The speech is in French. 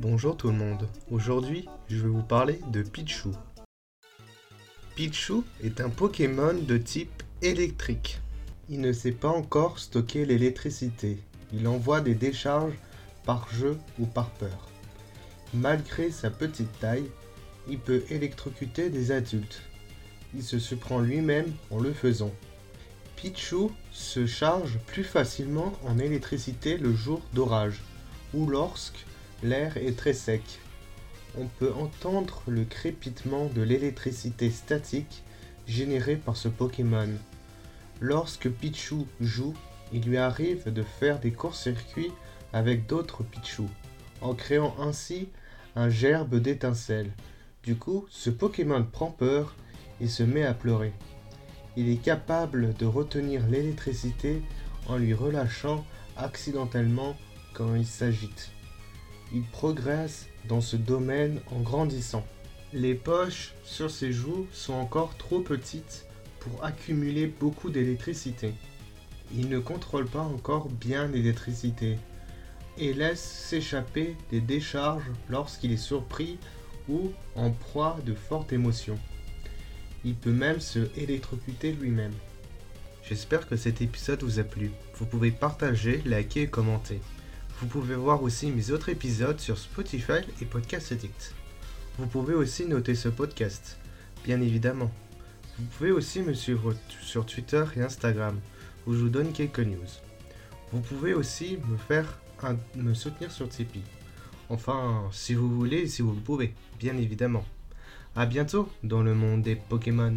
Bonjour tout le monde, aujourd'hui je vais vous parler de Pichu. Pichu est un Pokémon de type électrique. Il ne sait pas encore stocker l'électricité, il envoie des décharges par jeu ou par peur. Malgré sa petite taille, il peut électrocuter des adultes. Il se surprend lui-même en le faisant. Pichu se charge plus facilement en électricité le jour d'orage ou lorsque l'air est très sec. On peut entendre le crépitement de l'électricité statique générée par ce Pokémon. Lorsque Pichu joue, il lui arrive de faire des courts-circuits avec d'autres Pichu, en créant ainsi un gerbe d'étincelles. Du coup, ce Pokémon prend peur et se met à pleurer. Il est capable de retenir l'électricité en lui relâchant accidentellement quand il s'agite. Il progresse dans ce domaine en grandissant. Les poches sur ses joues sont encore trop petites pour accumuler beaucoup d'électricité. Il ne contrôle pas encore bien l'électricité et laisse s'échapper des décharges lorsqu'il est surpris ou en proie de fortes émotions. Il peut même se électrocuter lui-même. J'espère que cet épisode vous a plu. Vous pouvez partager, liker et commenter. Vous pouvez voir aussi mes autres épisodes sur Spotify et Podcast Addict. Vous pouvez aussi noter ce podcast, bien évidemment. Vous pouvez aussi me suivre sur Twitter et Instagram, où je vous donne quelques news. Vous pouvez aussi me faire me soutenir sur Tipeee. Enfin, si vous voulez, si vous le pouvez, bien évidemment. A bientôt dans le monde des Pokémon.